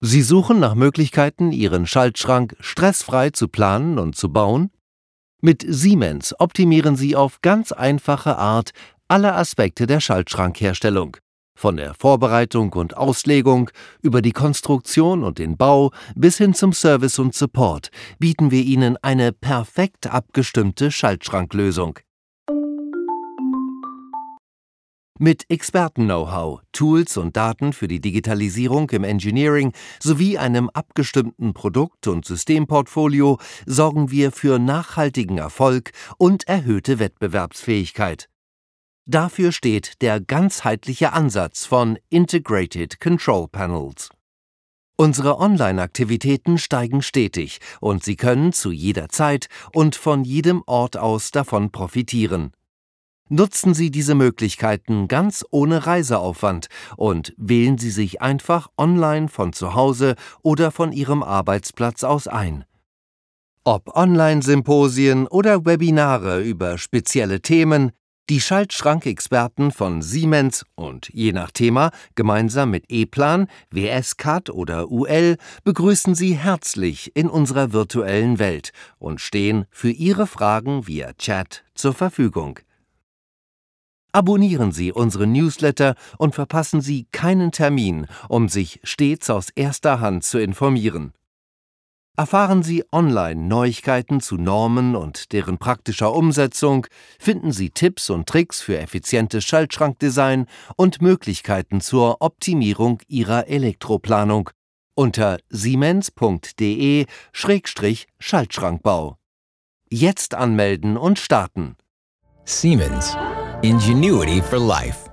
Sie suchen nach Möglichkeiten, Ihren Schaltschrank stressfrei zu planen und zu bauen? Mit Siemens optimieren Sie auf ganz einfache Art alle Aspekte der Schaltschrankherstellung. Von der Vorbereitung und Auslegung über die Konstruktion und den Bau bis hin zum Service und Support bieten wir Ihnen eine perfekt abgestimmte Schaltschranklösung. Mit Experten-Know-how, Tools und Daten für die Digitalisierung im Engineering sowie einem abgestimmten Produkt- und Systemportfolio sorgen wir für nachhaltigen Erfolg und erhöhte Wettbewerbsfähigkeit. Dafür steht der ganzheitliche Ansatz von Integrated Control Panels. Unsere Online-Aktivitäten steigen stetig und Sie können zu jeder Zeit und von jedem Ort aus davon profitieren. Nutzen Sie diese Möglichkeiten ganz ohne Reiseaufwand und wählen Sie sich einfach online von zu Hause oder von Ihrem Arbeitsplatz aus ein. Ob Online-Symposien oder Webinare über spezielle Themen, die Schaltschrankexperten von Siemens und je nach Thema gemeinsam mit E-Plan, WS-Cat oder UL begrüßen Sie herzlich in unserer virtuellen Welt und stehen für Ihre Fragen via Chat zur Verfügung. Abonnieren Sie unsere Newsletter und verpassen Sie keinen Termin, um sich stets aus erster Hand zu informieren. Erfahren Sie online Neuigkeiten zu Normen und deren praktischer Umsetzung, finden Sie Tipps und Tricks für effizientes Schaltschrankdesign und Möglichkeiten zur Optimierung Ihrer Elektroplanung unter siemens.de-schaltschrankbau. Jetzt anmelden und starten. Siemens. Ingenuity for life.